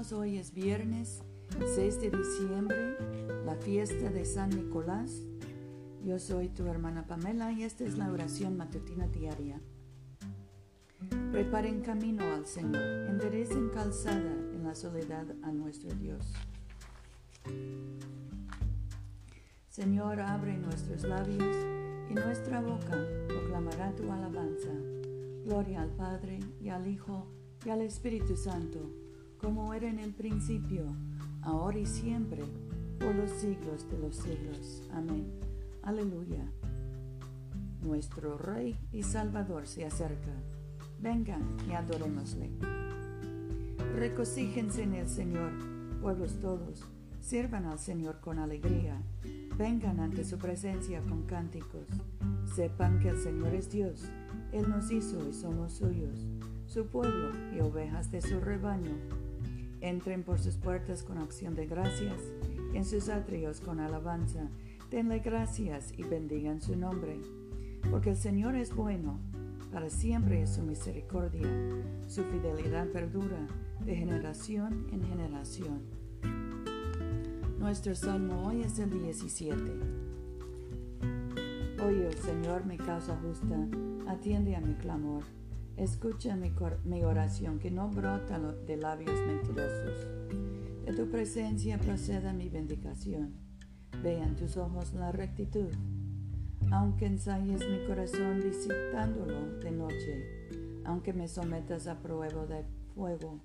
Hoy es viernes 6 de diciembre, la fiesta de San Nicolás. Yo soy tu hermana Pamela y esta es la oración matutina diaria. Preparen camino al Señor, enderecen calzada en la soledad a nuestro Dios. Señor, abre nuestros labios y nuestra boca proclamará tu alabanza. Gloria al Padre y al Hijo y al Espíritu Santo, como era en el principio, ahora y siempre, por los siglos de los siglos. Amén. Aleluya. Nuestro Rey y Salvador se acerca. Vengan y adorémosle. Recocíjense en el Señor, pueblos todos, sirvan al Señor con alegría, vengan ante su presencia con cánticos, sepan que el Señor es Dios, Él nos hizo y somos suyos su pueblo y ovejas de su rebaño. Entren por sus puertas con acción de gracias, en sus atrios con alabanza. Denle gracias y bendigan su nombre. Porque el Señor es bueno, para siempre es su misericordia, su fidelidad perdura de generación en generación. Nuestro salmo hoy es el 17. Oye, Señor, mi causa justa, atiende a mi clamor Escucha mi, oración que no brota de labios mentirosos. De tu presencia proceda mi bendición. Vean tus ojos la rectitud. Aunque ensayes mi corazón visitándolo de noche, aunque me sometas a prueba de fuego,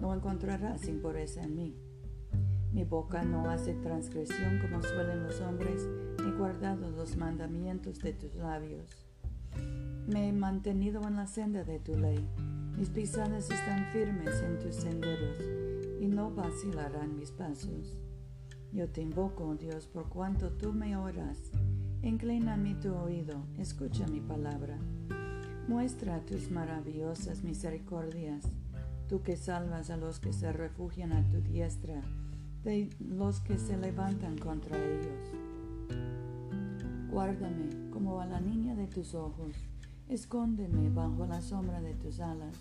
no encontrarás impureza en mí. Mi boca no hace transgresión como suelen los hombres, ni guardado los mandamientos de tus labios. Me he mantenido en la senda de tu ley. Mis pisadas están firmes en tus senderos y no vacilarán mis pasos. Yo te invoco, Dios, por cuanto tú me oras. Inclina mi tu oído, escucha mi palabra. Muestra tus maravillosas misericordias, tú que salvas a los que se refugian a tu diestra, de los que se levantan contra ellos. Guárdame como a la niña de tus ojos Escóndeme bajo la sombra de tus alas,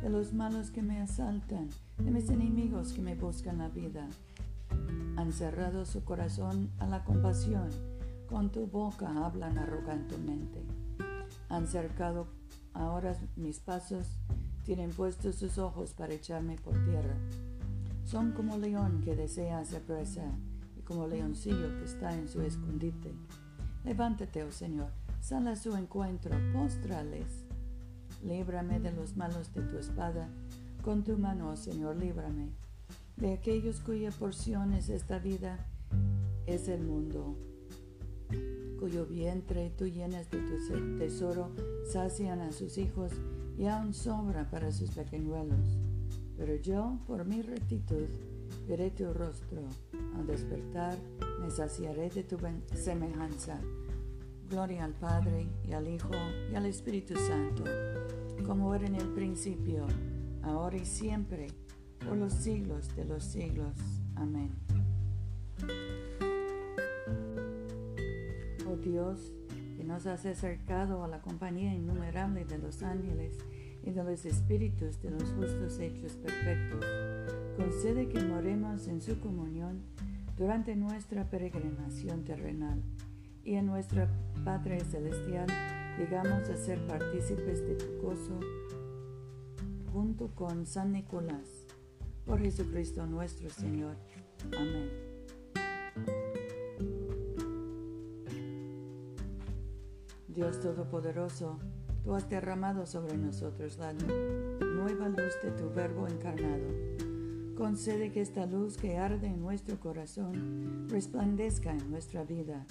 de los malos que me asaltan, de mis enemigos que me buscan la vida. Han cerrado su corazón a la compasión, con tu boca hablan arrogantemente. Han cercado ahora mis pasos, tienen puestos sus ojos para echarme por tierra. Son como león que desea hacer presa y como leoncillo que está en su escondite. Levántate, oh Señor, Sal a su encuentro, póstrales. Líbrame de los malos de tu espada. Con tu mano, Señor, líbrame. De aquellos cuya porción es esta vida, es el mundo. Cuyo vientre tú llenas de tu tesoro, sacian a sus hijos y aún sobra para sus pequeñuelos. Pero yo, por mi rectitud, veré tu rostro. Al despertar, me saciaré de tu semejanza Gloria al Padre y al Hijo y al Espíritu Santo, como era en el principio, ahora y siempre, por los siglos de los siglos. Amén. Oh Dios, que nos has acercado a la compañía innumerable de los ángeles y de los espíritus de los justos hechos perfectos, concede que moremos en su comunión durante nuestra peregrinación terrenal y en nuestra Padre Celestial llegamos a ser partícipes de tu gozo junto con San Nicolás. Por Jesucristo nuestro Señor. Amén. Dios Todopoderoso, tú has derramado sobre nosotros la nueva luz de tu Verbo encarnado. Concede que esta luz que arde en nuestro corazón resplandezca en nuestra vida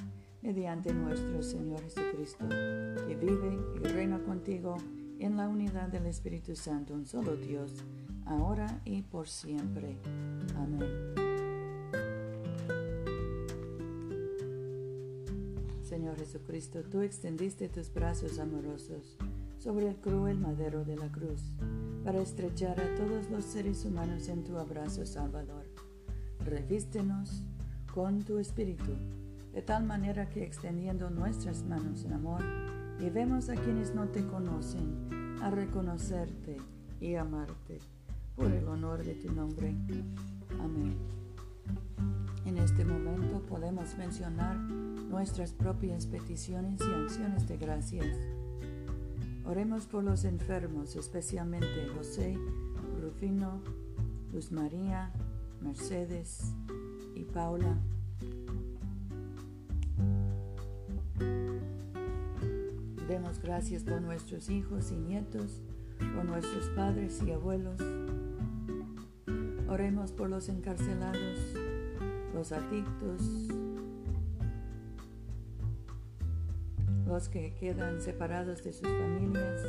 mediante nuestro Señor Jesucristo, que vive y reina contigo en la unidad del Espíritu Santo, un solo Dios, ahora y por siempre. Amén. Señor Jesucristo, tú extendiste tus brazos amorosos sobre el cruel madero de la cruz para estrechar a todos los seres humanos en tu abrazo salvador. Revístenos con tu espíritu de tal manera que extendiendo nuestras manos en amor, llevemos a quienes no te conocen a reconocerte y amarte. por el honor de tu nombre. Amén. En este momento podemos mencionar nuestras propias peticiones y acciones de gracias. Oremos por los enfermos, especialmente José, Rufino, Luz María, Mercedes y Paula. Demos gracias por nuestros hijos y nietos, por nuestros padres y abuelos. Oremos por los encarcelados, los adictos, los que quedan separados de sus familias,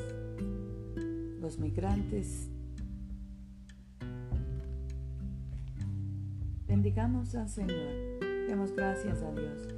los migrantes. Bendigamos al Señor. Demos gracias a Dios.